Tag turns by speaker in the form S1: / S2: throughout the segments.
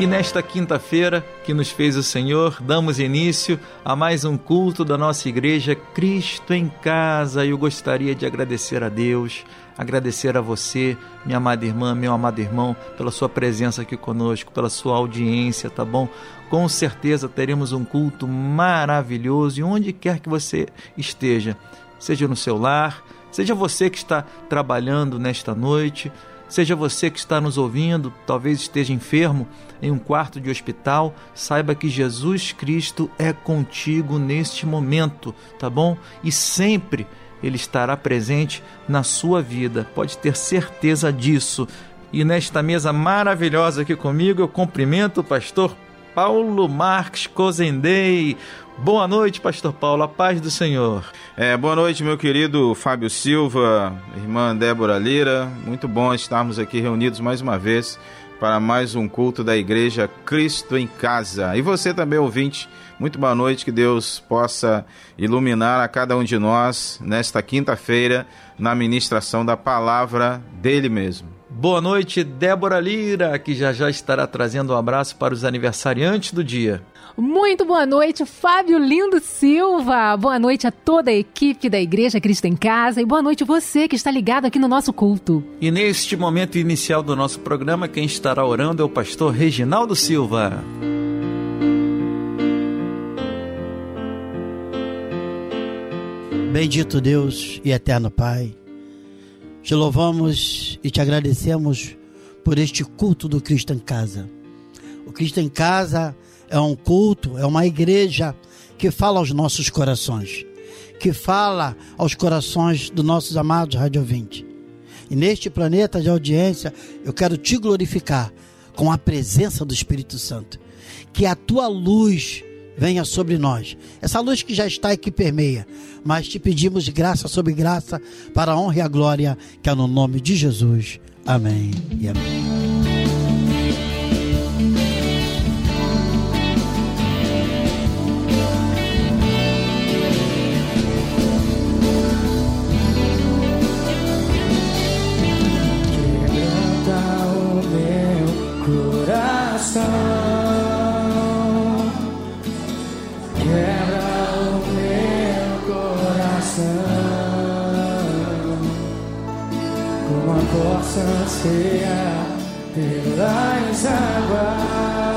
S1: E nesta quinta-feira que nos fez o Senhor, damos início a mais um culto da nossa igreja Cristo em Casa. Eu gostaria de agradecer a Deus, agradecer a você, minha amada irmã, meu amado irmão, pela sua presença aqui conosco, pela sua audiência, tá bom? Com certeza teremos um culto maravilhoso e onde quer que você esteja, seja no seu lar, seja você que está trabalhando nesta noite, Seja você que está nos ouvindo, talvez esteja enfermo em um quarto de hospital, saiba que Jesus Cristo é contigo neste momento, tá bom? E sempre ele estará presente na sua vida, pode ter certeza disso. E nesta mesa maravilhosa aqui comigo, eu cumprimento o pastor Paulo Marques Cozendei. Boa noite, Pastor Paulo, a paz do Senhor.
S2: É, boa noite, meu querido Fábio Silva, irmã Débora Lira. Muito bom estarmos aqui reunidos mais uma vez para mais um culto da Igreja Cristo em Casa. E você também, ouvinte, muito boa noite, que Deus possa iluminar a cada um de nós nesta quinta-feira na ministração da palavra dele mesmo.
S1: Boa noite, Débora Lira, que já já estará trazendo um abraço para os aniversariantes do dia.
S3: Muito boa noite, Fábio Lindo Silva. Boa noite a toda a equipe da Igreja Cristo em Casa e boa noite você que está ligado aqui no nosso culto.
S1: E neste momento inicial do nosso programa, quem estará orando é o pastor Reginaldo Silva.
S4: Bendito Deus e eterno Pai, te louvamos e te agradecemos por este culto do Cristo em Casa. O Cristo em Casa é um culto, é uma igreja que fala aos nossos corações, que fala aos corações dos nossos amados radiovintes. E neste planeta de audiência, eu quero te glorificar com a presença do Espírito Santo. Que a tua luz venha sobre nós. Essa luz que já está e que permeia. Mas te pedimos graça sobre graça para a honra e a glória, que é no nome de Jesus. Amém e amém.
S5: Anseia pelas águas,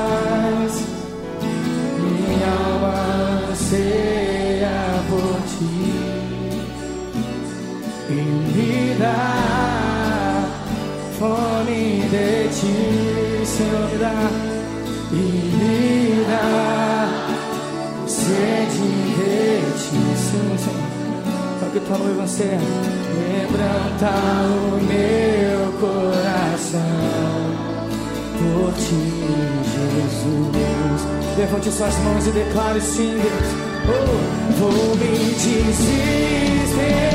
S5: minha alma anseia por ti. E me dá fome de ti, Senhor, me dá. E me dá sede de ti, Senhor, Senhor. Só que tua noiva quebranta o meu coração por ti, Jesus. Levante suas mãos e declare sim, Deus. Oh, vou me desesperar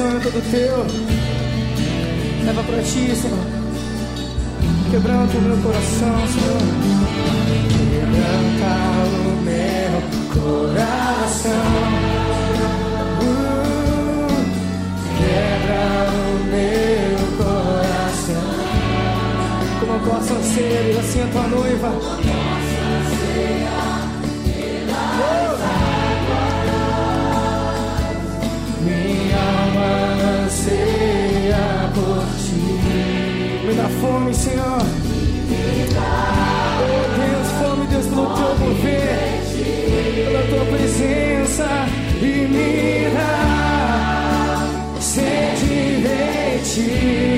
S5: É todo teu. Leva pra ti, Senhor. Quebranta o meu coração, Senhor. Quebranta o meu coração. Quebra o meu coração. Como eu posso ser assim a tua noiva? força e me dá sede de ti.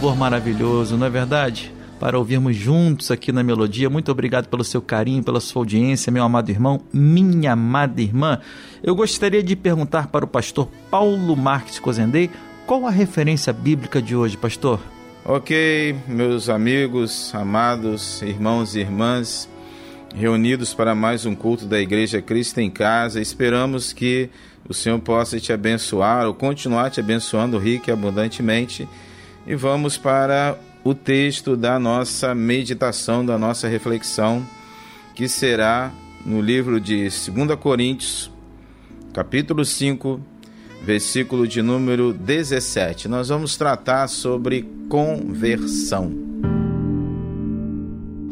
S1: Louvor maravilhoso, não é verdade? Para ouvirmos juntos aqui na melodia. Muito obrigado pelo seu carinho, pela sua audiência, meu amado irmão, minha amada irmã. Eu gostaria de perguntar para o pastor Paulo Marques Cozendei qual a referência bíblica de hoje, pastor?
S2: Ok, meus amigos, amados, irmãos e irmãs, reunidos para mais um culto da Igreja Cristo em Casa, esperamos que o Senhor possa te abençoar ou continuar te abençoando rica e abundantemente e vamos para o texto da nossa meditação, da nossa reflexão, que será no livro de 2 Coríntios, capítulo 5, versículo de número 17. Nós vamos tratar sobre conversão.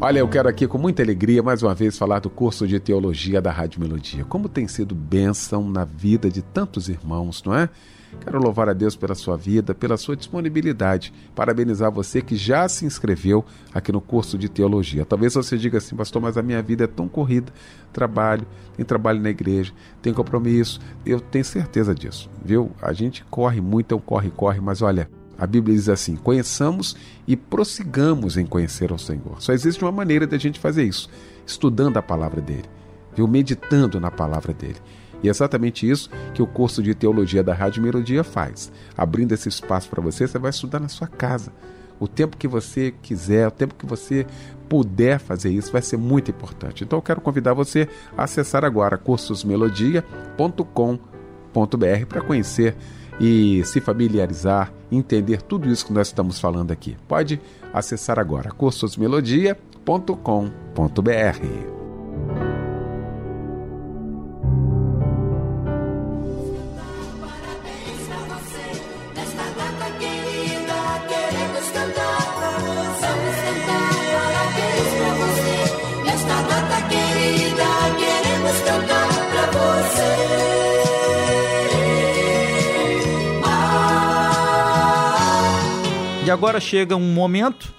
S6: Olha, eu quero aqui com muita alegria mais uma vez falar do curso de teologia da Rádio Melodia. Como tem sido bênção na vida de tantos irmãos, não é? Quero louvar a Deus pela sua vida, pela sua disponibilidade. Parabenizar você que já se inscreveu aqui no curso de teologia. Talvez você diga assim, pastor, mas a minha vida é tão corrida. Trabalho, tem trabalho na igreja, tem compromisso. Eu tenho certeza disso, viu? A gente corre muito, é um corre, corre, mas olha, a Bíblia diz assim: conheçamos e prossigamos em conhecer ao Senhor. Só existe uma maneira de a gente fazer isso: estudando a palavra dele, viu? meditando na palavra dele. E é exatamente isso que o curso de teologia da Rádio Melodia faz. Abrindo esse espaço para você, você vai estudar na sua casa. O tempo que você quiser, o tempo que você puder fazer isso, vai ser muito importante. Então eu quero convidar você a acessar agora cursosmelodia.com.br para conhecer e se familiarizar, entender tudo isso que nós estamos falando aqui. Pode acessar agora cursosmelodia.com.br.
S1: E agora chega um momento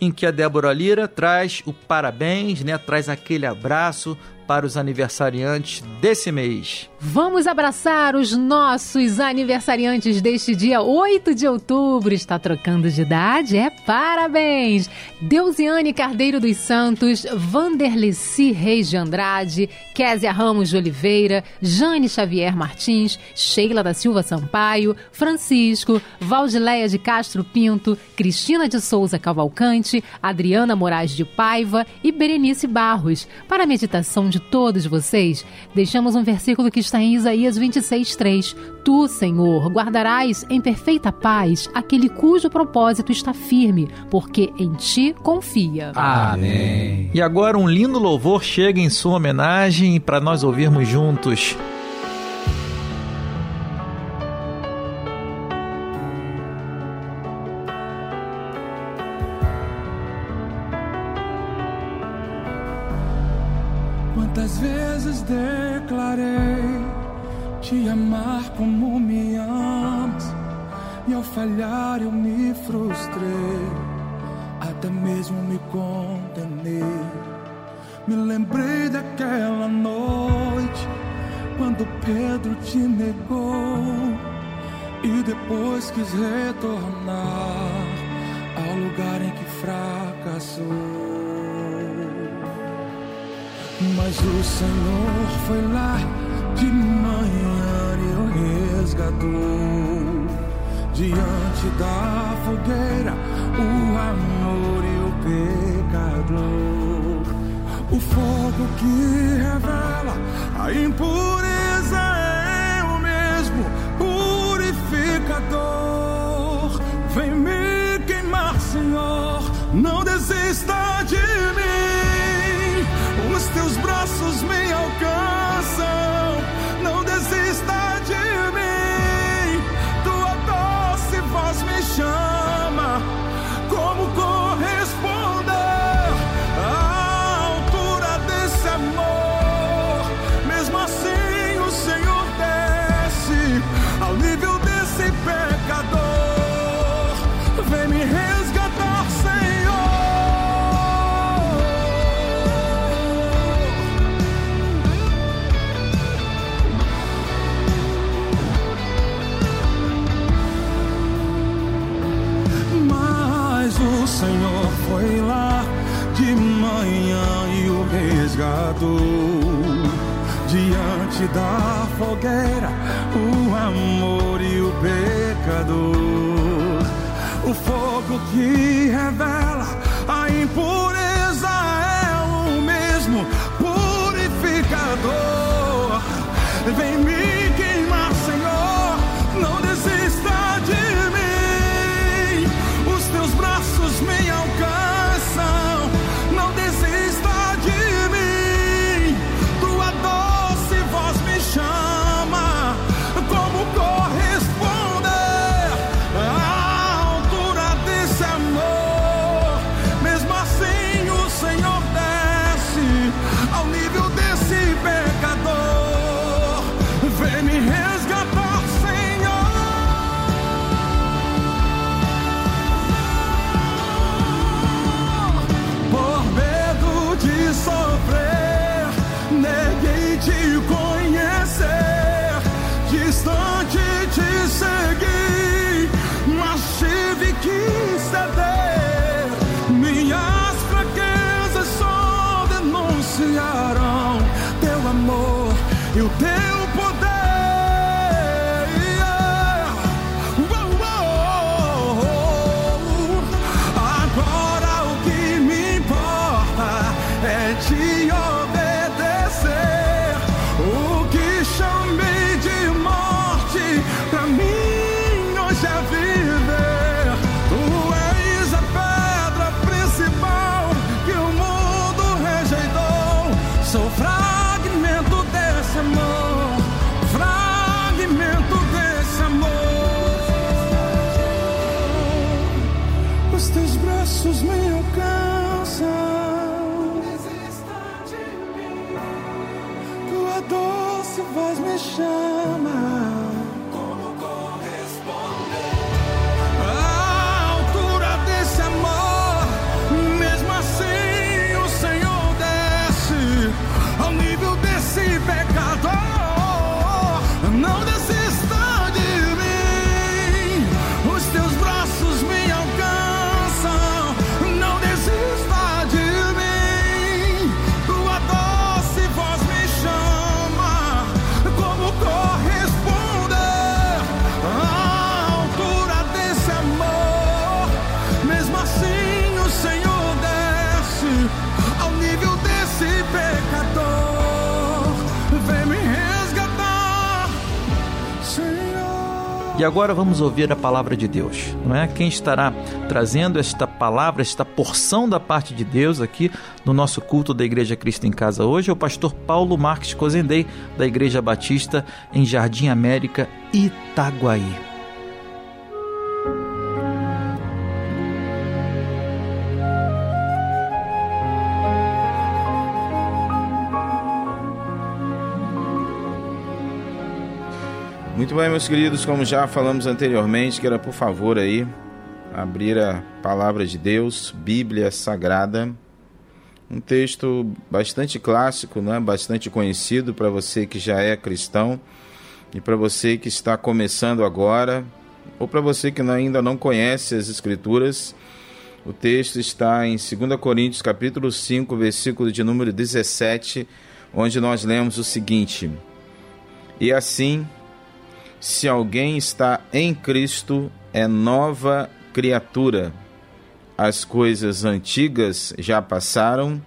S1: em que a Débora Lira traz o parabéns, né? Traz aquele abraço para os aniversariantes desse mês.
S3: Vamos abraçar os nossos aniversariantes deste dia 8 de outubro. Está trocando de idade? É parabéns! Deusiane Cardeiro dos Santos, Vanderleci Reis de Andrade, Késia Ramos de Oliveira, Jane Xavier Martins, Sheila da Silva Sampaio, Francisco, Valdileia de Castro Pinto, Cristina de Souza Cavalcante, Adriana Moraes de Paiva e Berenice Barros. Para a meditação de todos vocês, deixamos um versículo que está em Isaías 26:3. Tu, Senhor, guardarás em perfeita paz aquele cujo propósito está firme, porque em ti confia.
S1: Amém. E agora um lindo louvor chega em sua homenagem para nós ouvirmos juntos.
S7: Declarei te amar como me amas, e ao falhar eu me frustrei, até mesmo me condenei. Me lembrei daquela noite quando Pedro te negou e depois quis retornar ao lugar em que fracassou. Mas o Senhor foi lá de manhã e o resgatou. Diante da fogueira, o amor e o pecador. O fogo que revela a impureza me, oh girl. Resgatou. Diante da fogueira, o amor e o pecador. O fogo que revela a impureza é o mesmo purificador. Vem me te conhecer, E agora
S1: vamos ouvir a palavra de Deus, não é? Quem estará trazendo esta palavra, esta porção da parte de Deus aqui no nosso culto da Igreja Cristo em Casa hoje é o pastor Paulo Marques Cozendei, da Igreja Batista em Jardim América, Itaguaí.
S2: Muito bem, meus queridos, como já falamos anteriormente, quero por favor aí abrir a palavra de Deus, Bíblia Sagrada, um texto bastante clássico, né? bastante conhecido para você que já é cristão e para você que está começando agora, ou para você que ainda não conhece as Escrituras. O texto está em 2 Coríntios capítulo 5, versículo de número 17, onde nós lemos o seguinte: E assim se alguém está em Cristo, é nova criatura. As coisas antigas já passaram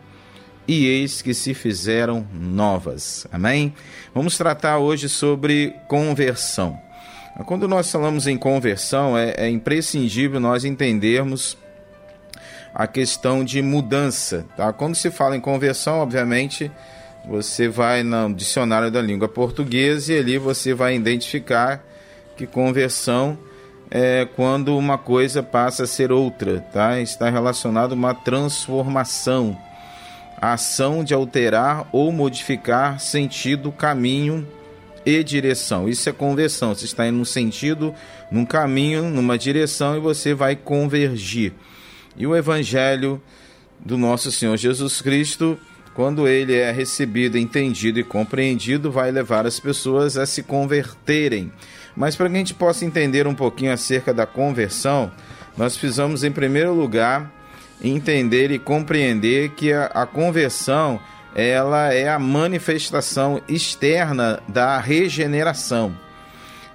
S2: e eis que se fizeram novas. Amém? Vamos tratar hoje sobre conversão. Quando nós falamos em conversão, é, é imprescindível nós entendermos a questão de mudança. Tá? Quando se fala em conversão, obviamente você vai no dicionário da língua portuguesa e ali você vai identificar que conversão é quando uma coisa passa a ser outra, tá? Está relacionado a uma transformação, a ação de alterar ou modificar sentido, caminho e direção. Isso é conversão. Você está indo num sentido, num caminho, numa direção e você vai convergir. E o evangelho do nosso Senhor Jesus Cristo quando ele é recebido, entendido e compreendido, vai levar as pessoas a se converterem. Mas para que a gente possa entender um pouquinho acerca da conversão, nós precisamos, em primeiro lugar, entender e compreender que a, a conversão ela é a manifestação externa da regeneração.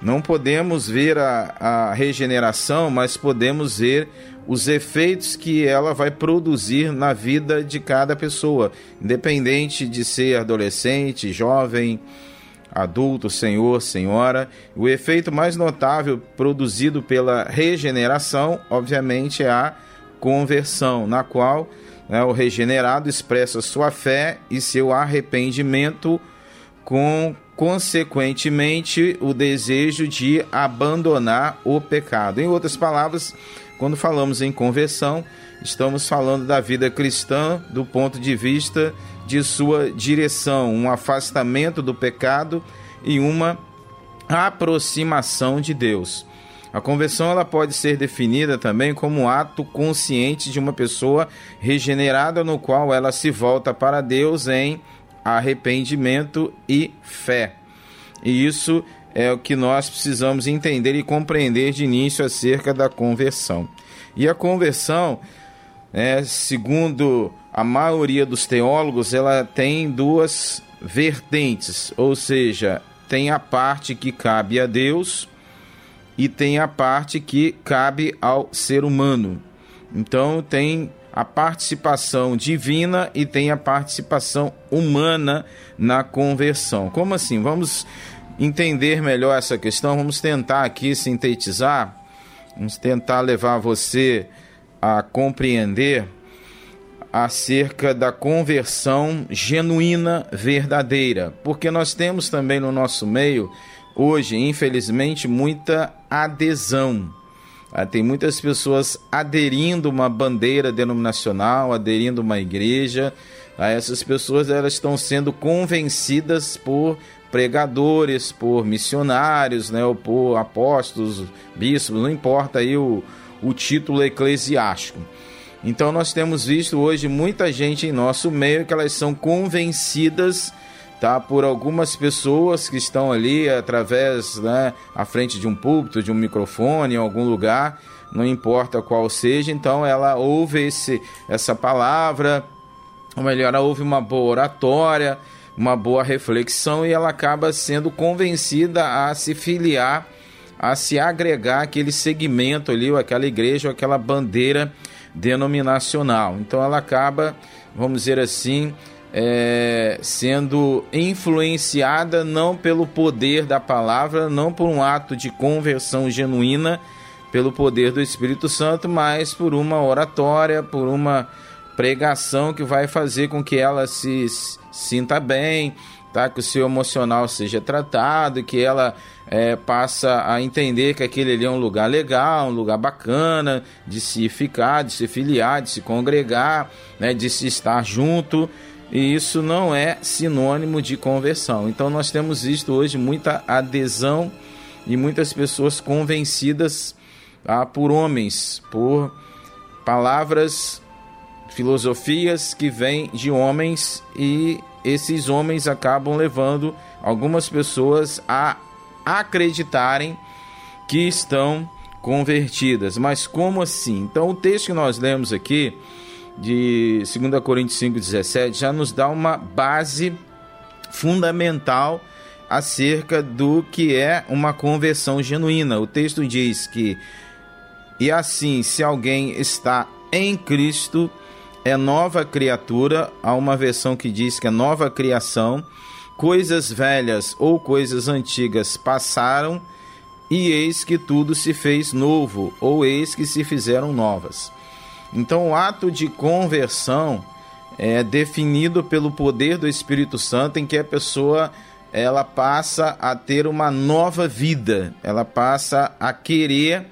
S2: Não podemos ver a, a regeneração, mas podemos ver os efeitos que ela vai produzir na vida de cada pessoa, independente de ser adolescente, jovem, adulto, senhor, senhora. O efeito mais notável produzido pela regeneração, obviamente, é a conversão, na qual né, o regenerado expressa sua fé e seu arrependimento com consequentemente o desejo de abandonar o pecado. Em outras palavras, quando falamos em conversão, estamos falando da vida cristã do ponto de vista de sua direção, um afastamento do pecado e uma aproximação de Deus. A conversão ela pode ser definida também como um ato consciente de uma pessoa regenerada no qual ela se volta para Deus em arrependimento e fé. E isso é o que nós precisamos entender e compreender de início acerca da conversão. E a conversão, é, segundo a maioria dos teólogos, ela tem duas vertentes, ou seja, tem a parte que cabe a Deus e tem a parte que cabe ao ser humano. Então tem a participação divina e tem a participação humana na conversão. Como assim? Vamos entender melhor essa questão, vamos tentar aqui sintetizar, vamos tentar levar você a compreender acerca da conversão genuína, verdadeira, porque nós temos também no nosso meio hoje, infelizmente, muita adesão. Ah, tem muitas pessoas aderindo uma bandeira denominacional, aderindo uma igreja. Ah, essas pessoas elas estão sendo convencidas por pregadores, por missionários, né, ou por apóstolos, bispos, não importa aí o, o título eclesiástico. Então nós temos visto hoje muita gente em nosso meio que elas são convencidas tá, por algumas pessoas que estão ali através, né, à frente de um púlpito, de um microfone, em algum lugar, não importa qual seja, então ela ouve esse, essa palavra, ou melhor, ela ouve uma boa oratória, uma boa reflexão e ela acaba sendo convencida a se filiar, a se agregar aquele segmento ali, ou aquela igreja, ou aquela bandeira denominacional. Então ela acaba, vamos dizer assim, é, sendo influenciada não pelo poder da palavra, não por um ato de conversão genuína, pelo poder do Espírito Santo, mas por uma oratória, por uma pregação que vai fazer com que ela se sinta bem, tá? que o seu emocional seja tratado, que ela é, passa a entender que aquele ali é um lugar legal, um lugar bacana de se ficar, de se filiar, de se congregar, né? de se estar junto e isso não é sinônimo de conversão. Então nós temos visto hoje muita adesão e muitas pessoas convencidas ah, por homens, por palavras, filosofias que vêm de homens e esses homens acabam levando algumas pessoas a acreditarem que estão convertidas. Mas como assim? Então o texto que nós lemos aqui de 2 Coríntios 5,17 já nos dá uma base fundamental acerca do que é uma conversão genuína. O texto diz que, e assim, se alguém está em Cristo, é nova criatura. Há uma versão que diz que é nova criação. Coisas velhas ou coisas antigas passaram, e eis que tudo se fez novo, ou eis que se fizeram novas. Então, o ato de conversão é definido pelo poder do Espírito Santo, em que a pessoa ela passa a ter uma nova vida, ela passa a querer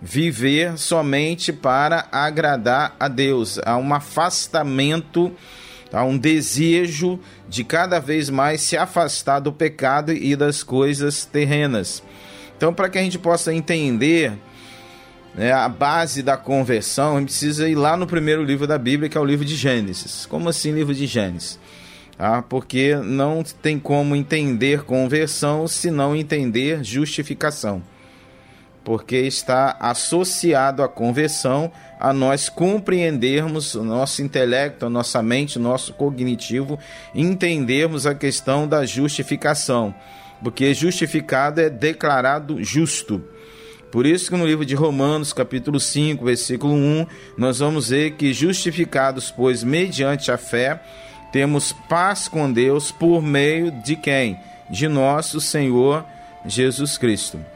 S2: viver somente para agradar a Deus. Há um afastamento, há um desejo de cada vez mais se afastar do pecado e das coisas terrenas. Então, para que a gente possa entender né, a base da conversão, a gente precisa ir lá no primeiro livro da Bíblia, que é o livro de Gênesis. Como assim, livro de Gênesis? Ah, porque não tem como entender conversão se não entender justificação. Porque está associado à conversão a nós compreendermos o nosso intelecto, a nossa mente, o nosso cognitivo, entendermos a questão da justificação. Porque justificado é declarado justo. Por isso que no livro de Romanos, capítulo 5, versículo 1, nós vamos ver que justificados, pois mediante a fé, temos paz com Deus por meio de quem? De nosso Senhor Jesus Cristo.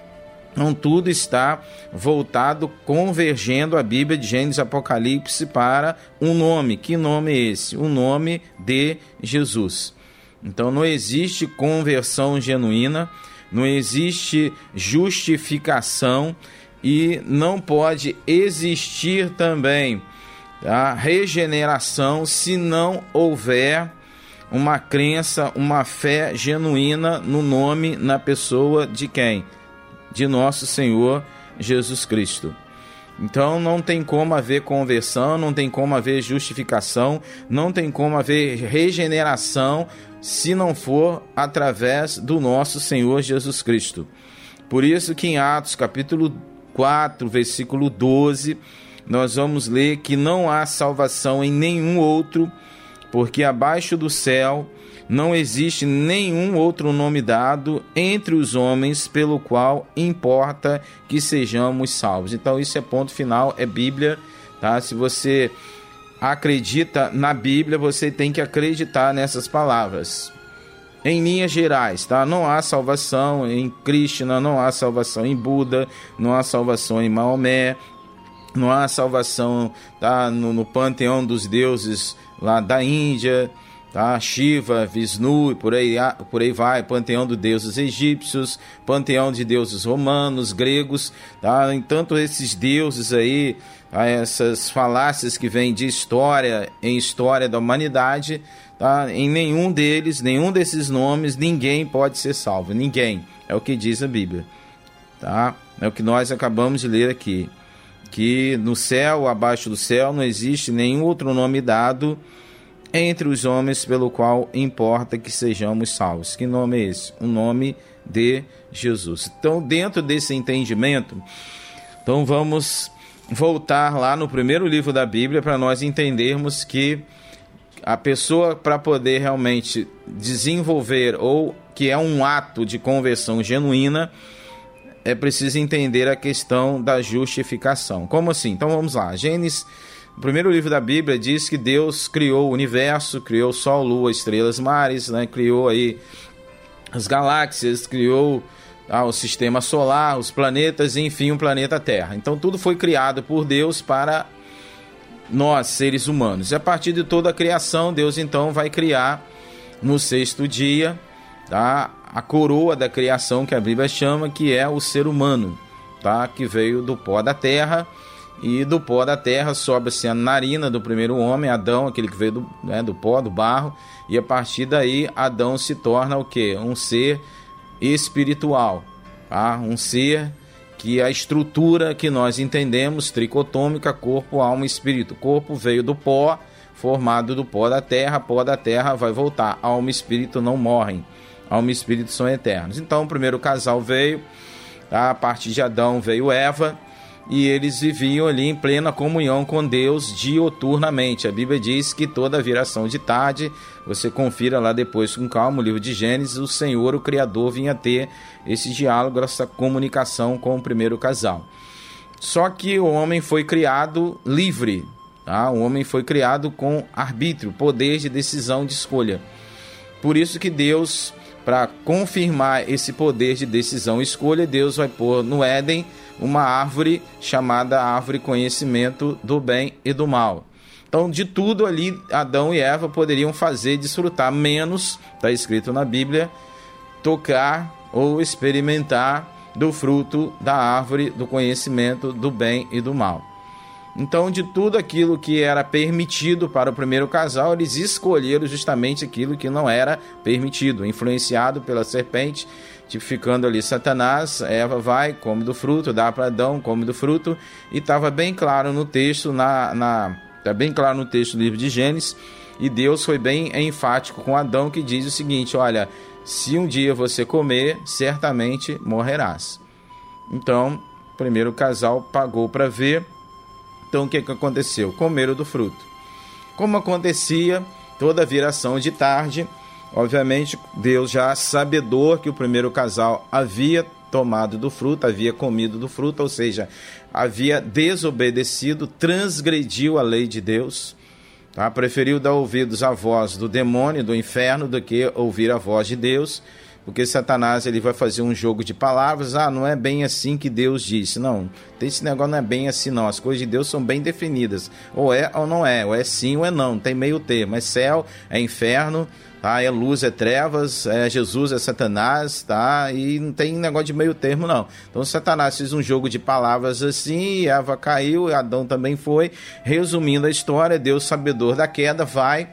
S2: Então tudo está voltado, convergendo a Bíblia de Gênesis Apocalipse para um nome. Que nome é esse? O nome de Jesus. Então não existe conversão genuína não existe justificação e não pode existir também a regeneração se não houver uma crença, uma fé genuína no nome, na pessoa de quem? De nosso Senhor Jesus Cristo. Então não tem como haver conversão, não tem como haver justificação, não tem como haver regeneração se não for através do nosso Senhor Jesus Cristo. Por isso que em Atos capítulo 4, versículo 12, nós vamos ler que não há salvação em nenhum outro, porque abaixo do céu não existe nenhum outro nome dado entre os homens pelo qual importa que sejamos salvos. Então isso é ponto final, é Bíblia, tá? Se você acredita na Bíblia, você tem que acreditar nessas palavras. Em linhas gerais, tá? Não há salvação em Krishna, não há salvação em Buda, não há salvação em Maomé, não há salvação tá? no, no panteão dos deuses lá da Índia, tá? Shiva, Vishnu, por aí, por aí vai, panteão de deuses egípcios, panteão de deuses romanos, gregos, tá? Entanto, esses deuses aí, tá? essas falácias que vêm de história em história da humanidade, tá? Em nenhum deles, nenhum desses nomes, ninguém pode ser salvo, ninguém. É o que diz a Bíblia, tá? É o que nós acabamos de ler aqui, que no céu, abaixo do céu, não existe nenhum outro nome dado entre os homens pelo qual importa que sejamos salvos. Que nome é esse? O nome de Jesus. Então, dentro desse entendimento, então vamos voltar lá no primeiro livro da Bíblia para nós entendermos que a pessoa para poder realmente desenvolver ou que é um ato de conversão genuína, é preciso entender a questão da justificação. Como assim? Então vamos lá. Gênesis o primeiro livro da Bíblia diz que Deus criou o universo, criou sol, lua, estrelas, mares, né? criou aí as galáxias, criou ah, o sistema solar, os planetas, e, enfim, o planeta Terra. Então tudo foi criado por Deus para nós, seres humanos. E a partir de toda a criação, Deus então vai criar no sexto dia tá? a coroa da criação que a Bíblia chama, que é o ser humano, tá? que veio do pó da terra. E do pó da terra sobe-se a narina do primeiro homem, Adão, aquele que veio do, né, do pó, do barro, e a partir daí Adão se torna o que? Um ser espiritual, tá? um ser que a estrutura que nós entendemos, tricotômica, corpo, alma e espírito. Corpo veio do pó, formado do pó da terra, pó da terra vai voltar. Alma e espírito não morrem, alma e espírito são eternos. Então o primeiro casal veio, tá? a partir de Adão veio Eva, e eles viviam ali em plena comunhão com Deus dioturnamente. A Bíblia diz que toda viração de tarde, você confira lá depois com calma o livro de Gênesis, o Senhor, o Criador, vinha ter esse diálogo, essa comunicação com o primeiro casal. Só que o homem foi criado livre, tá? o homem foi criado com arbítrio, poder de decisão de escolha. Por isso que Deus, para confirmar esse poder de decisão e escolha, Deus vai pôr no Éden uma árvore chamada árvore conhecimento do bem e do mal. Então, de tudo ali, Adão e Eva poderiam fazer desfrutar, menos, está escrito na Bíblia, tocar ou experimentar do fruto da árvore do conhecimento do bem e do mal. Então, de tudo aquilo que era permitido para o primeiro casal, eles escolheram justamente aquilo que não era permitido, influenciado pela serpente tipificando ali Satanás, Eva vai, come do fruto, dá para Adão, come do fruto, e estava bem claro no texto, na, na, tá bem claro no texto do livro de Gênesis, e Deus foi bem enfático com Adão, que diz o seguinte: olha, se um dia você comer, certamente morrerás. Então, o primeiro casal pagou para ver. Então, o que, que aconteceu? Comeram do fruto. Como acontecia toda viração de tarde, Obviamente, Deus já sabedor que o primeiro casal havia tomado do fruto, havia comido do fruto, ou seja, havia desobedecido, transgrediu a lei de Deus, tá? preferiu dar ouvidos à voz do demônio, do inferno, do que ouvir a voz de Deus, porque Satanás ele vai fazer um jogo de palavras, ah, não é bem assim que Deus disse, não, esse negócio não é bem assim não, as coisas de Deus são bem definidas, ou é ou não é, ou é sim ou é não, tem meio termo, é céu, é inferno, tá? É luz, é trevas, é Jesus, é Satanás, tá? E não tem negócio de meio termo, não. Então Satanás fez um jogo de palavras assim, Eva caiu, Adão também foi. Resumindo a história, Deus, sabedor da queda, vai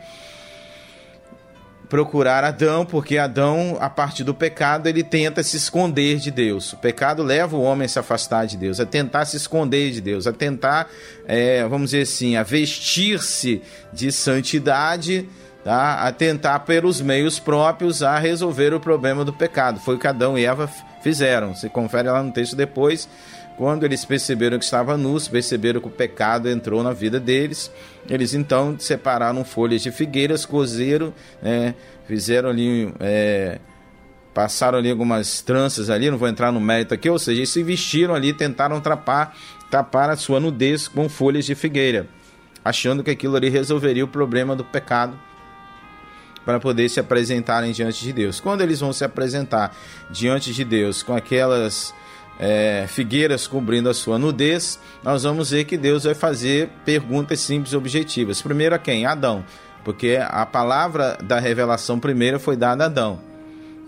S2: procurar Adão, porque Adão, a partir do pecado, ele tenta se esconder de Deus. O pecado leva o homem a se afastar de Deus, a tentar se esconder de Deus, a tentar, é, vamos dizer assim, a vestir-se de santidade tá? a tentar pelos meios próprios a resolver o problema do pecado. Foi o que Adão e Eva fizeram. Se confere lá no texto depois, quando eles perceberam que estavam nus, perceberam que o pecado entrou na vida deles, eles então separaram folhas de figueiras, cozeram, né? fizeram ali, é, passaram ali algumas tranças ali, não vou entrar no mérito aqui, ou seja, eles se vestiram ali, tentaram tapar, tapar a sua nudez com folhas de figueira, achando que aquilo ali resolveria o problema do pecado para poder se apresentarem diante de Deus. Quando eles vão se apresentar diante de Deus com aquelas é, figueiras cobrindo a sua nudez, nós vamos ver que Deus vai fazer perguntas simples e objetivas. Primeiro a quem? Adão, porque a palavra da revelação primeira foi dada a Adão.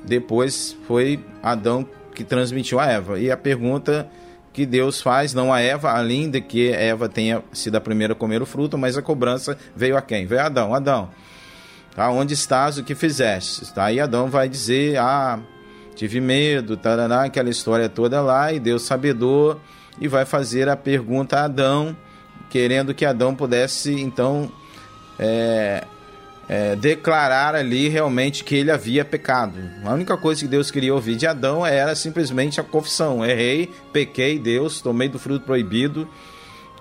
S2: Depois foi Adão que transmitiu a Eva. E a pergunta que Deus faz, não a Eva, além de que Eva tenha sido a primeira a comer o fruto, mas a cobrança veio a quem? Veio a Adão. Adão, Tá? Onde estás, o que fizeste? Tá? Adão vai dizer, ah, tive medo, tarará, aquela história toda lá, e Deus sabedor, e vai fazer a pergunta a Adão, querendo que Adão pudesse, então, é, é, declarar ali realmente que ele havia pecado. A única coisa que Deus queria ouvir de Adão era simplesmente a confissão: errei, pequei, Deus, tomei do fruto proibido.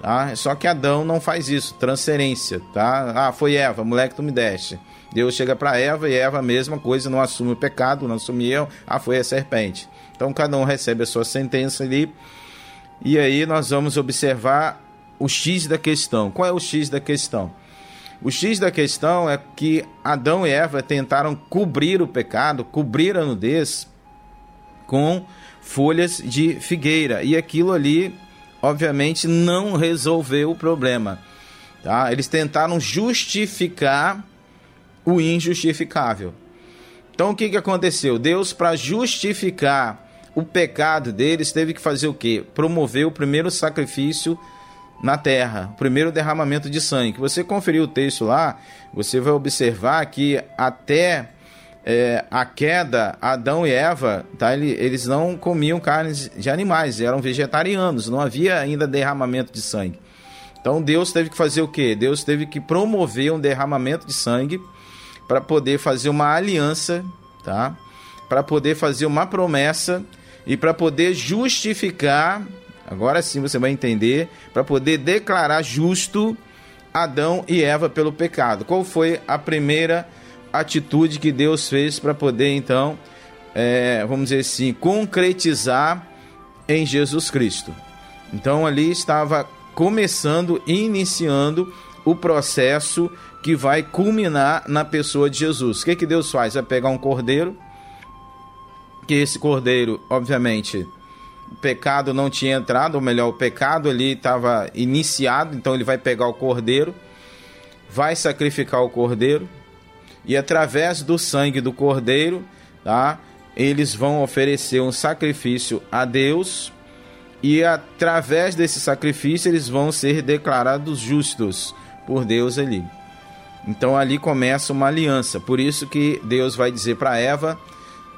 S2: Tá? Só que Adão não faz isso, transferência, tá? Ah, foi Eva, moleque, tu me deste. Deus chega para Eva e Eva, a mesma coisa, não assume o pecado, não assume eu, ah, foi a serpente. Então cada um recebe a sua sentença ali. E aí nós vamos observar o X da questão. Qual é o X da questão? O X da questão é que Adão e Eva tentaram cobrir o pecado, cobrir a nudez com folhas de figueira. E aquilo ali, obviamente, não resolveu o problema. Tá? Eles tentaram justificar o injustificável. Então o que, que aconteceu? Deus, para justificar o pecado deles, teve que fazer o quê? Promover o primeiro sacrifício na terra, o primeiro derramamento de sangue. Você conferir o texto lá, você vai observar que até é, a queda, Adão e Eva, tá, eles não comiam carnes de animais, eram vegetarianos, não havia ainda derramamento de sangue. Então Deus teve que fazer o quê? Deus teve que promover um derramamento de sangue para poder fazer uma aliança, tá? Para poder fazer uma promessa e para poder justificar, agora sim você vai entender, para poder declarar justo Adão e Eva pelo pecado. Qual foi a primeira atitude que Deus fez para poder então, é, vamos dizer assim, concretizar em Jesus Cristo? Então ali estava começando, iniciando o processo que vai culminar na pessoa de Jesus. O que, que Deus faz? Vai pegar um cordeiro, que esse cordeiro, obviamente, o pecado não tinha entrado, ou melhor, o pecado ali estava iniciado, então ele vai pegar o cordeiro, vai sacrificar o cordeiro, e através do sangue do cordeiro, tá? Eles vão oferecer um sacrifício a Deus e através desse sacrifício eles vão ser declarados justos por Deus ali. Então ali começa uma aliança. Por isso que Deus vai dizer para Eva,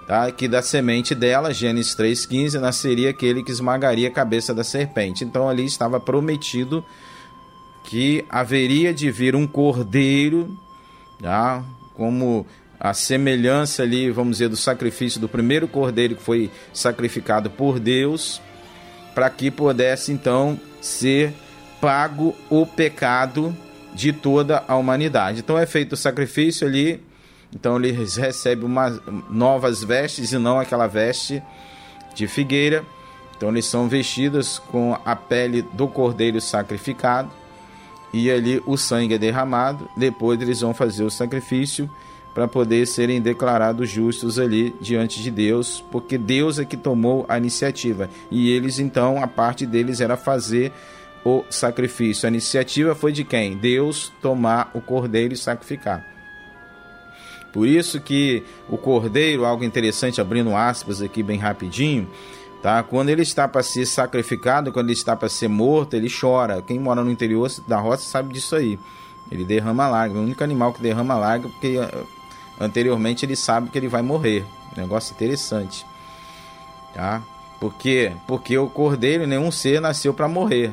S2: tá, que da semente dela, Gênesis 3:15, nasceria aquele que esmagaria a cabeça da serpente. Então ali estava prometido que haveria de vir um cordeiro, tá, como a semelhança ali, vamos dizer, do sacrifício do primeiro cordeiro que foi sacrificado por Deus para que pudesse então ser pago o pecado de toda a humanidade. Então é feito o sacrifício ali, então eles recebem uma, novas vestes e não aquela veste de figueira. Então eles são vestidos com a pele do cordeiro sacrificado e ali o sangue é derramado. Depois eles vão fazer o sacrifício para poder serem declarados justos ali diante de Deus, porque Deus é que tomou a iniciativa e eles então a parte deles era fazer o sacrifício. A iniciativa foi de quem? Deus tomar o cordeiro e sacrificar. Por isso que o cordeiro, algo interessante, abrindo aspas aqui bem rapidinho, tá? Quando ele está para ser sacrificado, quando ele está para ser morto, ele chora. Quem mora no interior da roça sabe disso aí. Ele derrama lágrimas. O único animal que derrama lágrimas porque anteriormente ele sabe que ele vai morrer. Negócio interessante. Tá? Por quê? Porque o cordeiro, nenhum ser nasceu para morrer.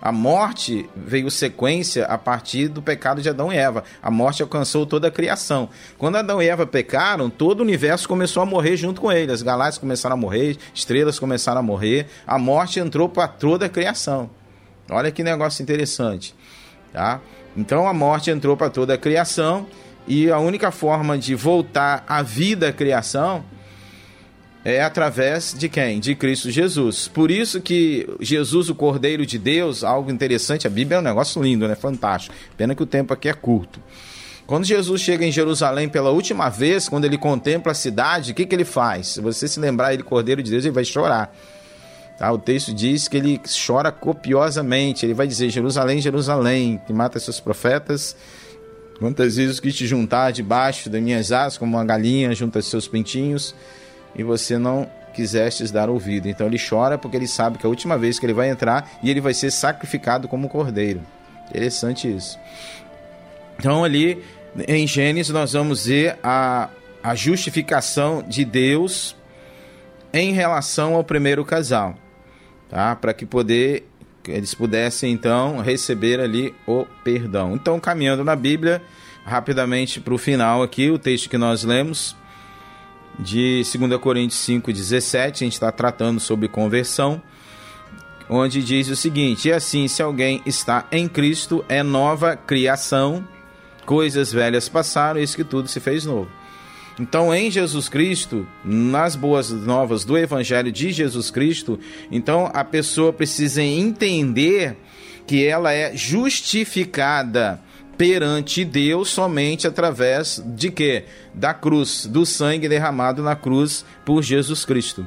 S2: A morte veio sequência a partir do pecado de Adão e Eva. A morte alcançou toda a criação. Quando Adão e Eva pecaram, todo o universo começou a morrer junto com eles. As galáxias começaram a morrer, estrelas começaram a morrer. A morte entrou para toda a criação. Olha que negócio interessante, tá? Então a morte entrou para toda a criação e a única forma de voltar à vida à criação é através de quem? De Cristo Jesus. Por isso que Jesus, o Cordeiro de Deus, algo interessante, a Bíblia é um negócio lindo, né? Fantástico. Pena que o tempo aqui é curto. Quando Jesus chega em Jerusalém pela última vez, quando ele contempla a cidade, o que, que ele faz? Se você se lembrar, ele, Cordeiro de Deus, ele vai chorar. Tá? O texto diz que ele chora copiosamente. Ele vai dizer: Jerusalém, Jerusalém, que mata seus profetas Quantas vezes quis te juntar debaixo das minhas asas, como uma galinha junta seus pintinhos, e você não quisestes dar ouvido. Então ele chora porque ele sabe que é a última vez que ele vai entrar e ele vai ser sacrificado como cordeiro. Interessante isso. Então ali em Gênesis nós vamos ver a, a justificação de Deus em relação ao primeiro casal, tá? Para que poder eles pudessem então receber ali o perdão. Então, caminhando na Bíblia, rapidamente para o final aqui, o texto que nós lemos de 2 Coríntios 5,17, a gente está tratando sobre conversão, onde diz o seguinte: E assim, se alguém está em Cristo, é nova criação, coisas velhas passaram, eis que tudo se fez novo. Então, em Jesus Cristo, nas boas novas do Evangelho de Jesus Cristo, então a pessoa precisa entender que ela é justificada perante Deus somente através de quê? Da cruz, do sangue derramado na cruz por Jesus Cristo.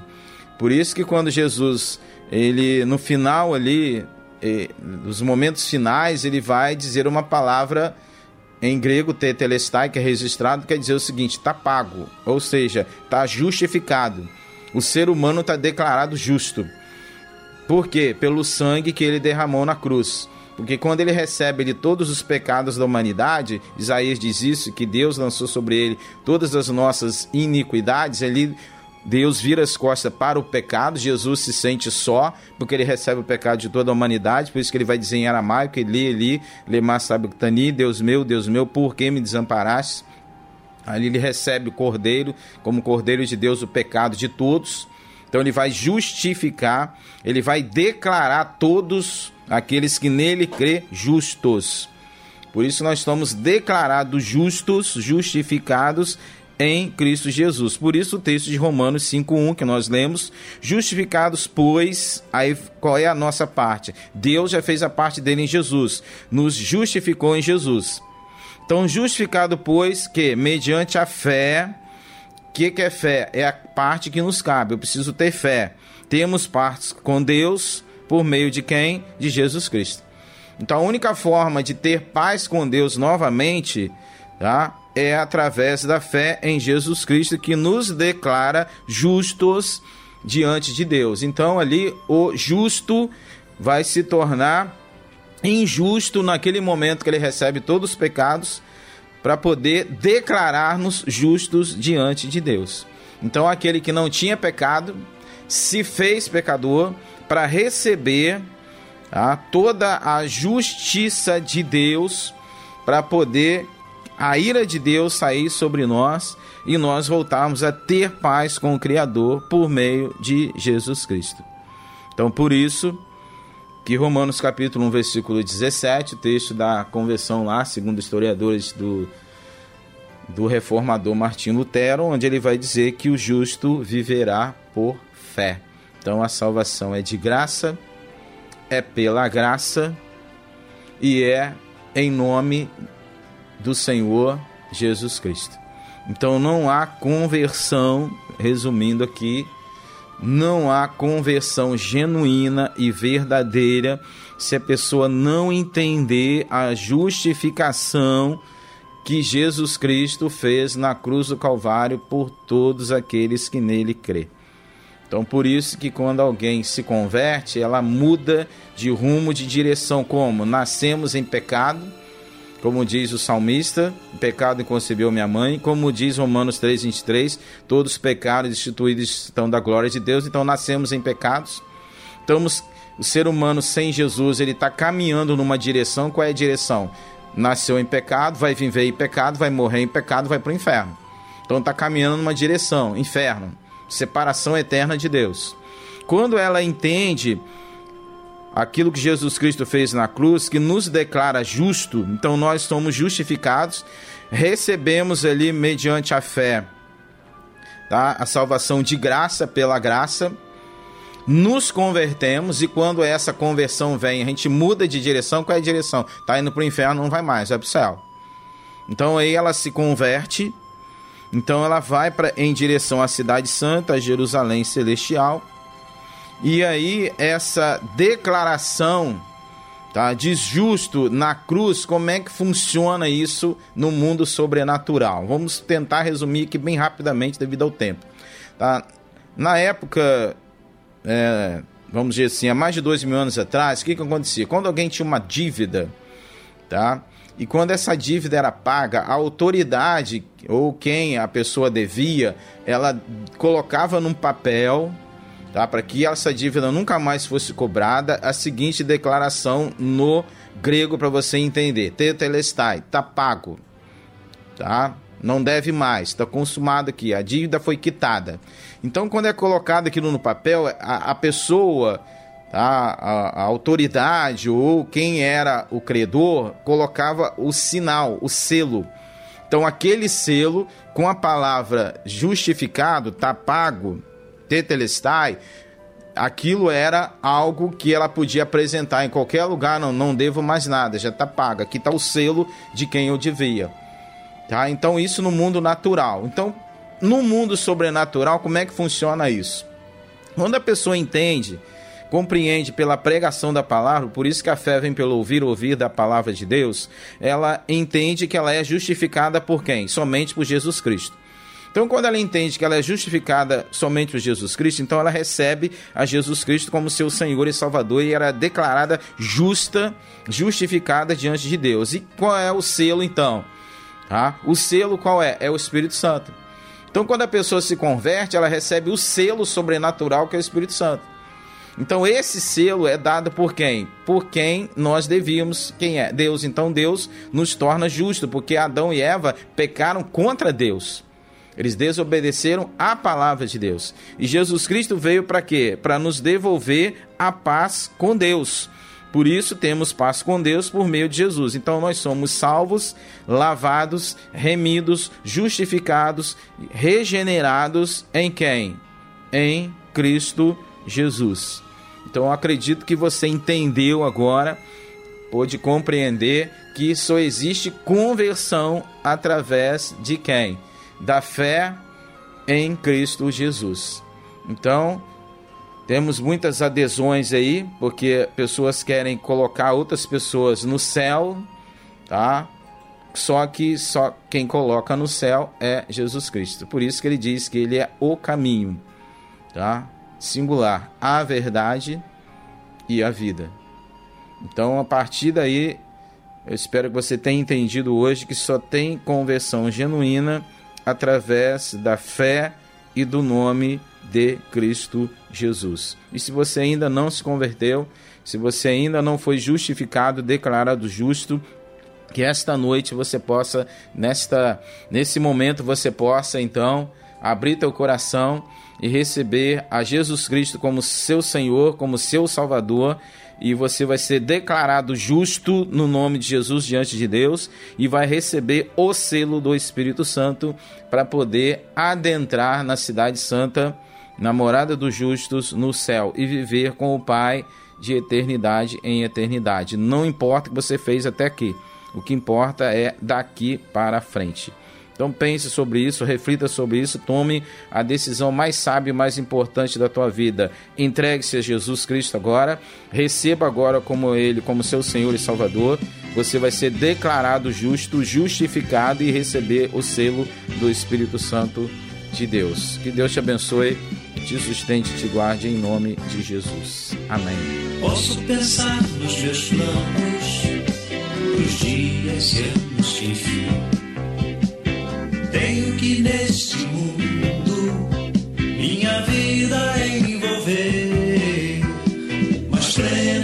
S2: Por isso que quando Jesus, ele no final ali, eh, nos momentos finais, ele vai dizer uma palavra em grego tetelestai, que é registrado, quer dizer o seguinte: está pago, ou seja, está justificado. O ser humano está declarado justo. Por quê? Pelo sangue que ele derramou na cruz. Porque quando ele recebe de todos os pecados da humanidade, Isaías diz isso, que Deus lançou sobre ele todas as nossas iniquidades, ele Deus vira as costas para o pecado, Jesus se sente só, porque ele recebe o pecado de toda a humanidade, por isso que ele vai dizer em aramaico, Eli, Eli, lema sabactani, Deus meu, Deus meu, por que me desamparaste? Ali ele recebe o cordeiro, como cordeiro de Deus, o pecado de todos. Então ele vai justificar, ele vai declarar todos aqueles que nele crê justos. Por isso nós estamos declarados justos, justificados em Cristo Jesus. Por isso o texto de Romanos 5:1 que nós lemos, justificados, pois, aí qual é a nossa parte? Deus já fez a parte dele em Jesus, nos justificou em Jesus. Então, justificado, pois, que mediante a fé, que, que é fé? É a parte que nos cabe. Eu preciso ter fé. Temos partes com Deus por meio de quem? De Jesus Cristo. Então, a única forma de ter paz com Deus novamente, tá? é através da fé em Jesus Cristo que nos declara justos diante de Deus. Então ali o justo vai se tornar injusto naquele momento que ele recebe todos os pecados para poder declarar-nos justos diante de Deus. Então aquele que não tinha pecado se fez pecador para receber tá, toda a justiça de Deus para poder a ira de Deus sair sobre nós e nós voltarmos a ter paz com o Criador por meio de Jesus Cristo. Então, por isso que Romanos capítulo 1, versículo 17, o texto da conversão lá, segundo historiadores do, do reformador Martim Lutero, onde ele vai dizer que o justo viverá por fé. Então, a salvação é de graça, é pela graça e é em nome do Senhor Jesus Cristo. Então não há conversão, resumindo aqui, não há conversão genuína e verdadeira se a pessoa não entender a justificação que Jesus Cristo fez na cruz do Calvário por todos aqueles que nele crê. Então, por isso que quando alguém se converte, ela muda de rumo, de direção, como nascemos em pecado, como diz o salmista, pecado concebeu minha mãe, como diz Romanos 3:23, todos os pecados instituídos estão da glória de Deus, então nascemos em pecados. Estamos o ser humano sem Jesus, ele está caminhando numa direção, qual é a direção? Nasceu em pecado, vai viver em pecado, vai morrer em pecado, vai para o inferno. Então está caminhando numa direção, inferno, separação eterna de Deus. Quando ela entende aquilo que Jesus Cristo fez na cruz, que nos declara justo, então nós somos justificados, recebemos ali mediante a fé, tá? A salvação de graça pela graça, nos convertemos e quando essa conversão vem, a gente muda de direção, qual é a direção? Tá indo para o inferno, não vai mais, vai para o céu. Então aí ela se converte, então ela vai para em direção à cidade santa, Jerusalém celestial e aí, essa declaração tá, de justo na cruz, como é que funciona isso no mundo sobrenatural? Vamos tentar resumir aqui bem rapidamente devido ao tempo. Tá? Na época, é, vamos dizer assim, há mais de dois mil anos atrás, o que, que acontecia? Quando alguém tinha uma dívida, tá? E quando essa dívida era paga, a autoridade ou quem a pessoa devia, ela colocava num papel tá? para que essa dívida nunca mais fosse cobrada, a seguinte declaração no grego para você entender: Tetelestai, está pago, tá? não deve mais, está consumado aqui, a dívida foi quitada. Então, quando é colocado aquilo no papel, a, a pessoa, tá? a, a autoridade ou quem era o credor colocava o sinal, o selo. Então, aquele selo com a palavra justificado, está pago, tetelestai, aquilo era algo que ela podia apresentar em qualquer lugar, não, não devo mais nada, já está pago. Aqui está o selo de quem eu devia. Tá? Então, isso no mundo natural. Então, no mundo sobrenatural, como é que funciona isso? Quando a pessoa entende, compreende pela pregação da palavra, por isso que a fé vem pelo ouvir, ouvir da palavra de Deus, ela entende que ela é justificada por quem? Somente por Jesus Cristo. Então, quando ela entende que ela é justificada somente por Jesus Cristo, então ela recebe a Jesus Cristo como seu Senhor e Salvador e ela é declarada justa, justificada diante de Deus. E qual é o selo então? Tá? O selo qual é? É o Espírito Santo. Então, quando a pessoa se converte, ela recebe o selo sobrenatural que é o Espírito Santo. Então, esse selo é dado por quem? Por quem nós devíamos. Quem é? Deus. Então, Deus nos torna justo, porque Adão e Eva pecaram contra Deus. Eles desobedeceram à palavra de Deus. E Jesus Cristo veio para quê? Para nos devolver a paz com Deus. Por isso temos paz com Deus por meio de Jesus. Então nós somos salvos, lavados, remidos, justificados, regenerados em quem? Em Cristo Jesus. Então acredito que você entendeu agora, pôde compreender que só existe conversão através de quem? da fé em Cristo Jesus. Então, temos muitas adesões aí, porque pessoas querem colocar outras pessoas no céu, tá? Só que só quem coloca no céu é Jesus Cristo. Por isso que ele diz que ele é o caminho, tá? Singular, a verdade e a vida. Então, a partir daí, eu espero que você tenha entendido hoje que só tem conversão genuína através da fé e do nome de Cristo Jesus. E se você ainda não se converteu, se você ainda não foi justificado, declarado justo, que esta noite você possa, nesta, nesse momento você possa então abrir teu coração e receber a Jesus Cristo como seu Senhor, como seu Salvador e você vai ser declarado justo no nome de Jesus diante de Deus e vai receber o selo do Espírito Santo para poder adentrar na cidade santa, na morada dos justos no céu e viver com o Pai de eternidade em eternidade. Não importa o que você fez até aqui. O que importa é daqui para frente. Então pense sobre isso, reflita sobre isso, tome a decisão mais sábia e mais importante da tua vida. Entregue-se a Jesus Cristo agora, receba agora como ele, como seu Senhor e Salvador. Você vai ser declarado justo, justificado e receber o selo do Espírito Santo de Deus. Que Deus te abençoe, te sustente, te guarde em nome de Jesus. Amém.
S8: Posso pensar nos meus planos, nos dias e anos que enfim tenho que neste mundo minha vida envolver, mas plena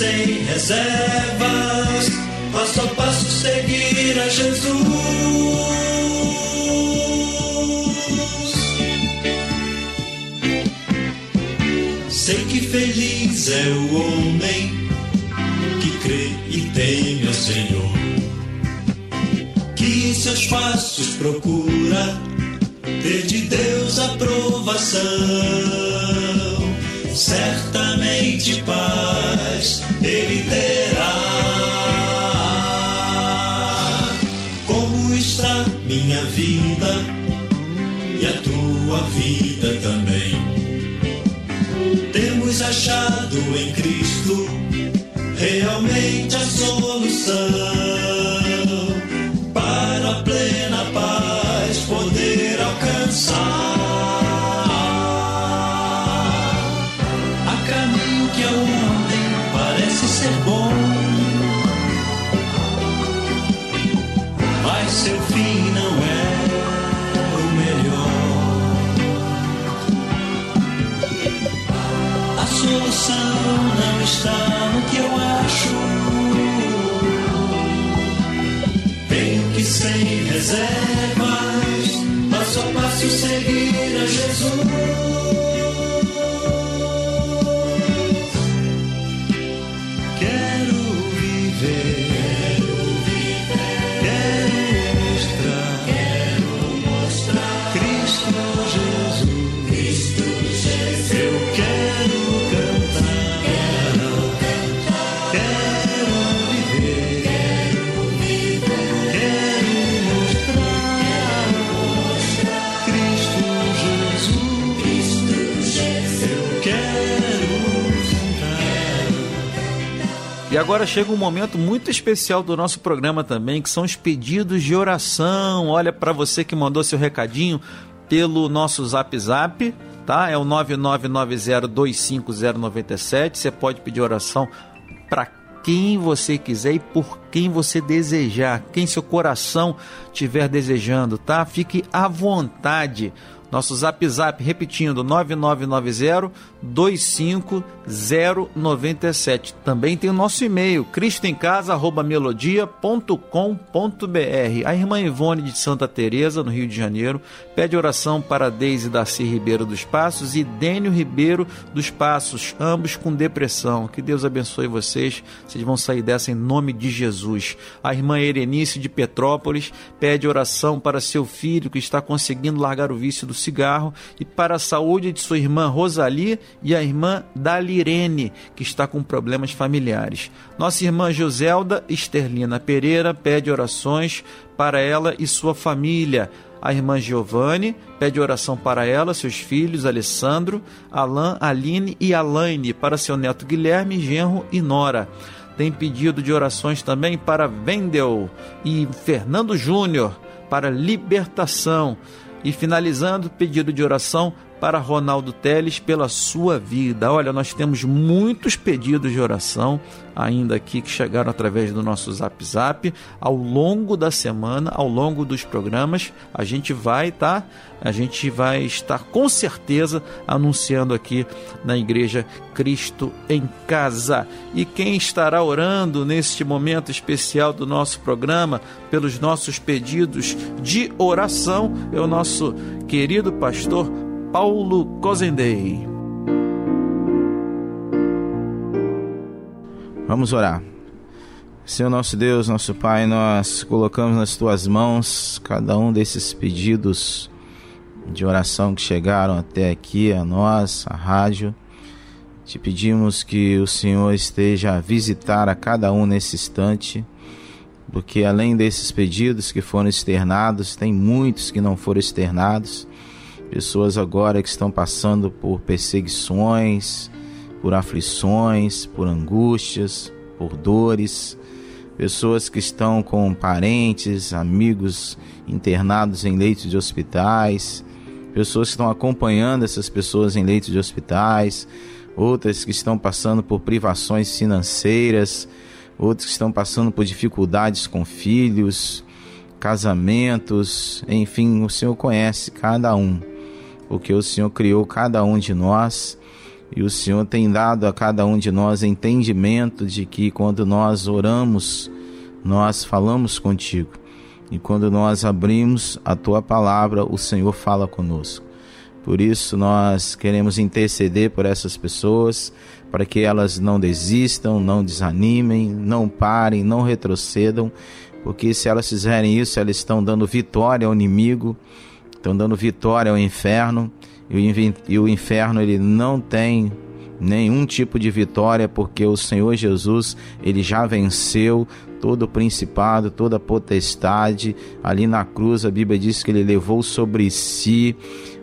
S8: sem reservas, passo a passo seguir a Jesus. Sei que feliz é o homem que crê e teme ao Senhor, que em seus passos procura ter de Deus aprovação certamente paz terá. Como está minha vida e a tua vida também? Temos achado em Cristo realmente a solução reservas, passo a passo seguir a Jesus.
S1: E agora chega um momento muito especial do nosso programa também, que são os pedidos de oração. Olha, para você que mandou seu recadinho pelo nosso Zap Zap, tá? É o 9990250097. Você pode pedir oração para quem você quiser e por quem você desejar, quem seu coração estiver desejando, tá? Fique à vontade. Nosso zap zap, repetindo, 9990 25097. Também tem o nosso e-mail, cristoemcasa.melodia.com.br. A irmã Ivone de Santa Teresa, no Rio de Janeiro, pede oração para Deise Darcy Ribeiro dos Passos e Dênio Ribeiro dos Passos, ambos com depressão. Que Deus abençoe vocês, vocês vão sair dessa em nome de Jesus. A irmã Erenice de Petrópolis pede oração para seu filho que está conseguindo largar o vício do cigarro e para a saúde de sua irmã Rosalie e a irmã Dalirene, que está com problemas familiares. Nossa irmã Joselda Esterlina Pereira pede orações para ela e sua família. A irmã Giovanni pede oração para ela, seus filhos Alessandro, Alain, Aline e Alaine, para seu neto Guilherme, genro e nora. Tem pedido de orações também para Vendel e Fernando Júnior, para libertação. E finalizando, pedido de oração para Ronaldo Teles pela sua vida. Olha, nós temos muitos pedidos de oração ainda aqui que chegaram através do nosso Zap Zap ao longo da semana, ao longo dos programas. A gente vai, tá? A gente vai estar com certeza anunciando aqui na igreja Cristo em Casa. E quem estará orando neste momento especial do nosso programa pelos nossos pedidos de oração é o nosso querido pastor Paulo Cozendei.
S2: Vamos orar. Senhor nosso Deus, nosso Pai, nós colocamos nas tuas mãos cada um desses pedidos de oração que chegaram até aqui a nós, a rádio. Te pedimos que o Senhor esteja a visitar a cada um nesse instante, porque além desses pedidos que foram externados, tem muitos que não foram externados pessoas agora que estão passando por perseguições, por aflições, por angústias, por dores, pessoas que estão com parentes, amigos internados em leitos de hospitais, pessoas que estão acompanhando essas pessoas em leitos de hospitais, outras que estão passando por privações financeiras, outros que estão passando por dificuldades com filhos, casamentos, enfim, o Senhor conhece cada um porque o Senhor criou cada um de nós e o Senhor tem dado a cada um de nós entendimento de que quando nós oramos, nós falamos contigo. E quando nós abrimos a tua palavra, o Senhor fala conosco. Por isso nós queremos interceder por essas pessoas, para que elas não desistam, não desanimem, não parem, não retrocedam, porque se elas fizerem isso, elas estão dando vitória ao inimigo estão dando vitória ao inferno e o inferno ele não tem nenhum tipo de vitória porque o Senhor Jesus ele já venceu todo o principado, toda a potestade. Ali na cruz a Bíblia diz que ele levou sobre si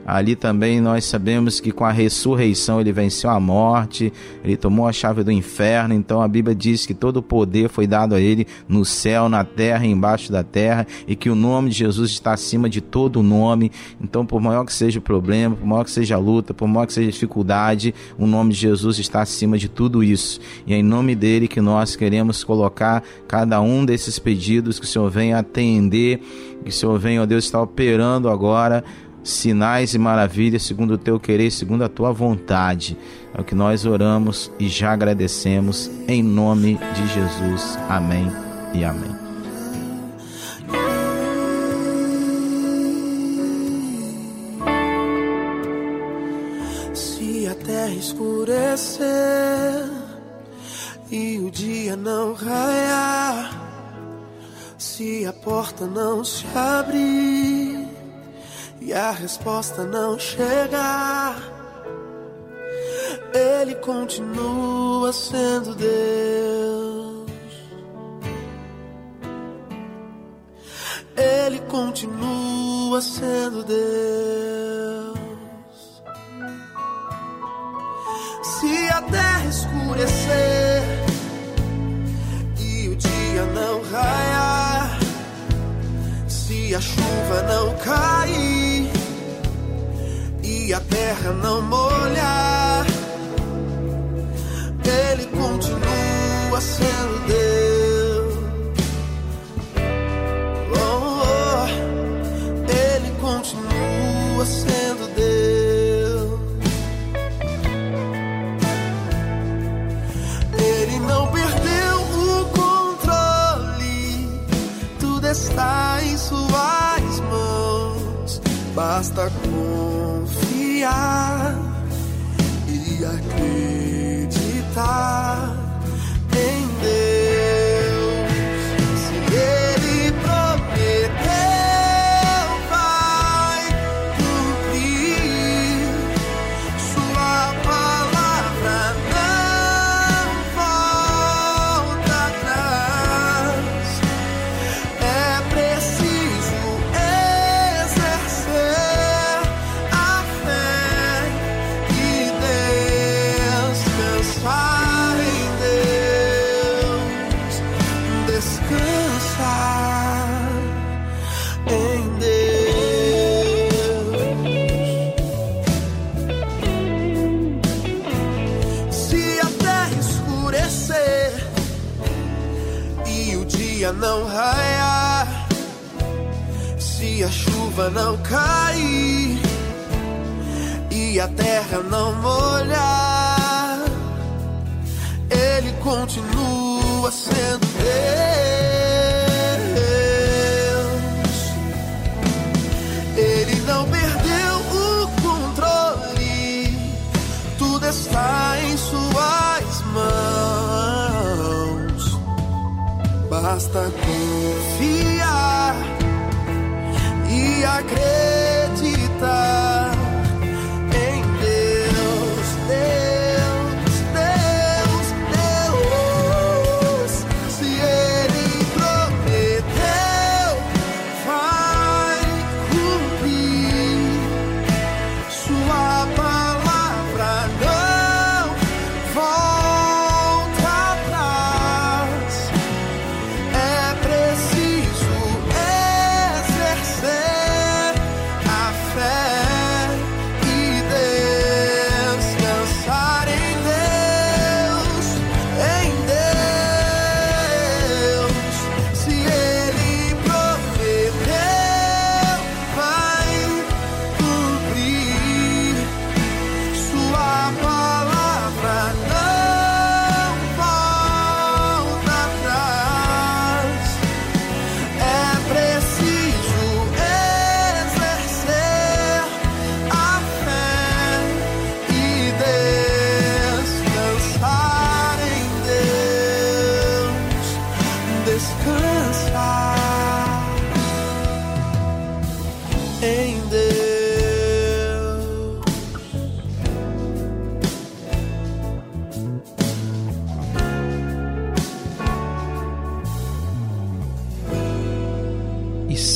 S2: Ali também nós sabemos que com a ressurreição ele venceu a morte, ele tomou a chave do inferno. Então a Bíblia diz que todo o poder foi dado a ele no céu, na terra embaixo da terra, e que o nome de Jesus está acima de todo nome. Então, por maior que seja o problema, por maior que seja a luta, por maior que seja a dificuldade, o nome de Jesus está acima de tudo isso. E é em nome dele que nós queremos colocar cada um desses pedidos que o Senhor venha atender, que o Senhor venha, ó Deus, está operando agora sinais e maravilhas segundo o teu querer, segundo a tua vontade. É o que nós oramos e já agradecemos em nome de Jesus. Amém e amém.
S9: Se a terra escurecer e o dia não raiar, se a porta não se abrir e a resposta não chegar, Ele continua sendo Deus. Ele continua sendo Deus. Se a terra escurecer e o dia não raiar, se a chuva não cair e a terra não molhar, Ele continua sendo Deus. Oh, oh, Ele continua sendo Deus. Ele não perdeu o controle, tudo está em suas mãos. Basta confiar e acreditar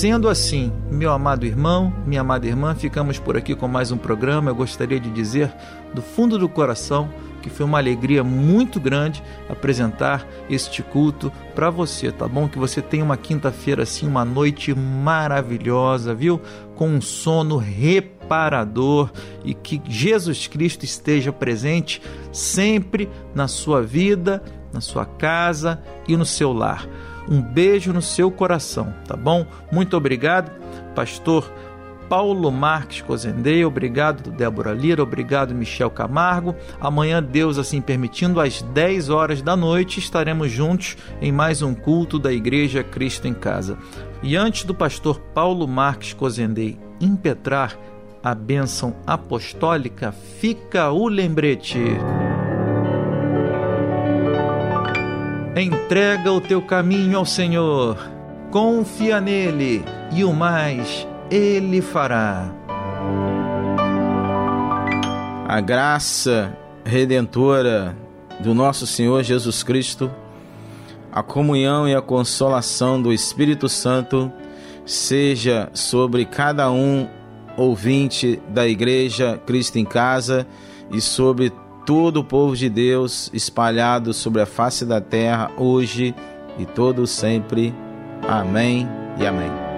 S9: sendo
S1: assim, meu amado irmão, minha amada irmã, ficamos por aqui com mais um programa. Eu gostaria de dizer do fundo do coração que foi uma alegria muito grande apresentar este culto para você, tá bom? Que você tenha uma quinta-feira assim, uma noite maravilhosa, viu? Com um sono reparador e que Jesus Cristo esteja presente sempre na sua vida, na sua casa e no seu lar. Um beijo no seu coração, tá bom? Muito obrigado, pastor Paulo Marques Cozendei, obrigado Débora Lira, obrigado Michel Camargo. Amanhã, Deus assim permitindo, às 10 horas da noite, estaremos juntos em mais um culto da Igreja Cristo em Casa. E antes do pastor Paulo Marques Cozendei impetrar a bênção apostólica, fica o lembrete. Entrega o teu caminho ao Senhor, confia nele e o mais ele fará.
S2: A graça redentora do nosso Senhor Jesus Cristo, a comunhão e a consolação do Espírito Santo seja sobre cada um ouvinte da Igreja Cristo em Casa e sobre todo o povo de Deus espalhado sobre a face da terra hoje e todo sempre. Amém e amém.